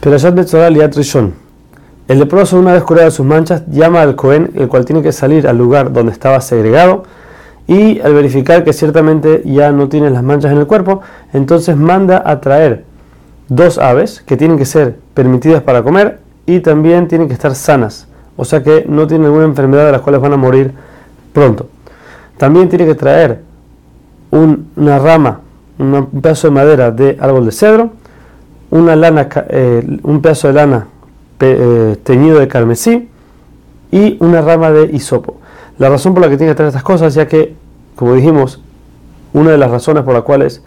Perashat Betzorah Liat Rishon. El leproso, una vez curado sus manchas, llama al Cohen, el cual tiene que salir al lugar donde estaba segregado, y al verificar que ciertamente ya no tiene las manchas en el cuerpo, entonces manda a traer dos aves que tienen que ser permitidas para comer y también tienen que estar sanas, o sea que no tienen ninguna enfermedad de las cuales van a morir pronto. También tiene que traer una rama, un pedazo de madera de árbol de cedro, una lana, eh, un pedazo de lana eh, teñido de carmesí y una rama de hisopo. La razón por la que tiene que traer estas cosas, ya que, como dijimos, una de las razones por las cuales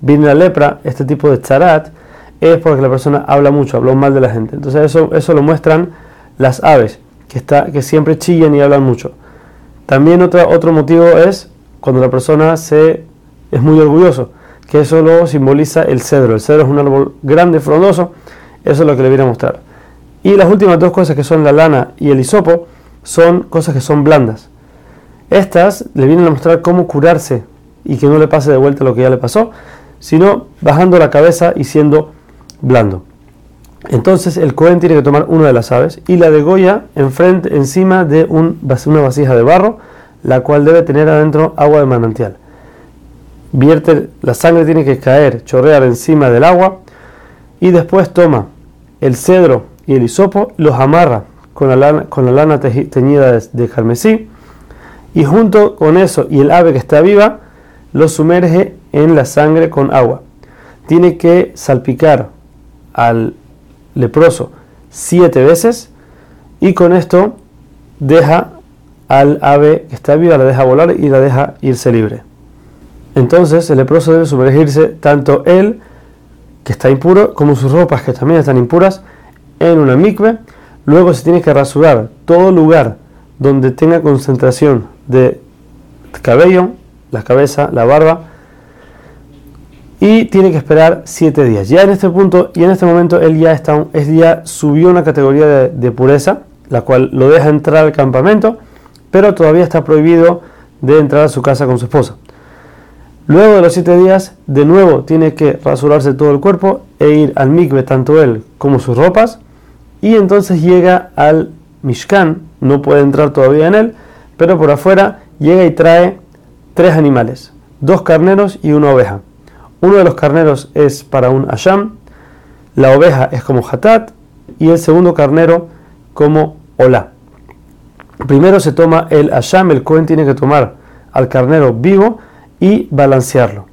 viene la lepra, este tipo de charat, es porque la persona habla mucho, habló mal de la gente. Entonces eso, eso lo muestran las aves, que, está, que siempre chillan y hablan mucho. También otro, otro motivo es cuando la persona se, es muy orgulloso que eso lo simboliza el cedro. El cedro es un árbol grande, frondoso, eso es lo que le viene a mostrar. Y las últimas dos cosas que son la lana y el hisopo son cosas que son blandas. Estas le vienen a mostrar cómo curarse y que no le pase de vuelta lo que ya le pasó, sino bajando la cabeza y siendo blando. Entonces el Cohen tiene que tomar una de las aves y la degolla enfrente, encima de un, una vasija de barro, la cual debe tener adentro agua de manantial vierte, la sangre tiene que caer, chorrear encima del agua y después toma el cedro y el hisopo, los amarra con la lana, con la lana teñida de, carmesí y junto con eso y el ave que está viva, lo sumerge en la sangre con agua. Tiene que salpicar al leproso siete veces y con esto deja al ave que está viva, la deja volar y la deja irse libre. Entonces el leproso debe sumergirse tanto él, que está impuro, como sus ropas, que también están impuras, en una mikve. Luego se tiene que rasurar todo lugar donde tenga concentración de cabello, la cabeza, la barba, y tiene que esperar siete días. Ya en este punto y en este momento él ya, está, ya subió una categoría de pureza, la cual lo deja entrar al campamento, pero todavía está prohibido de entrar a su casa con su esposa. Luego de los siete días, de nuevo tiene que rasurarse todo el cuerpo e ir al mikve, tanto él como sus ropas, y entonces llega al Mishkan, no puede entrar todavía en él, pero por afuera llega y trae tres animales, dos carneros y una oveja. Uno de los carneros es para un asham, la oveja es como hatat y el segundo carnero como olá. Primero se toma el asham, el cohen tiene que tomar al carnero vivo, y balancearlo.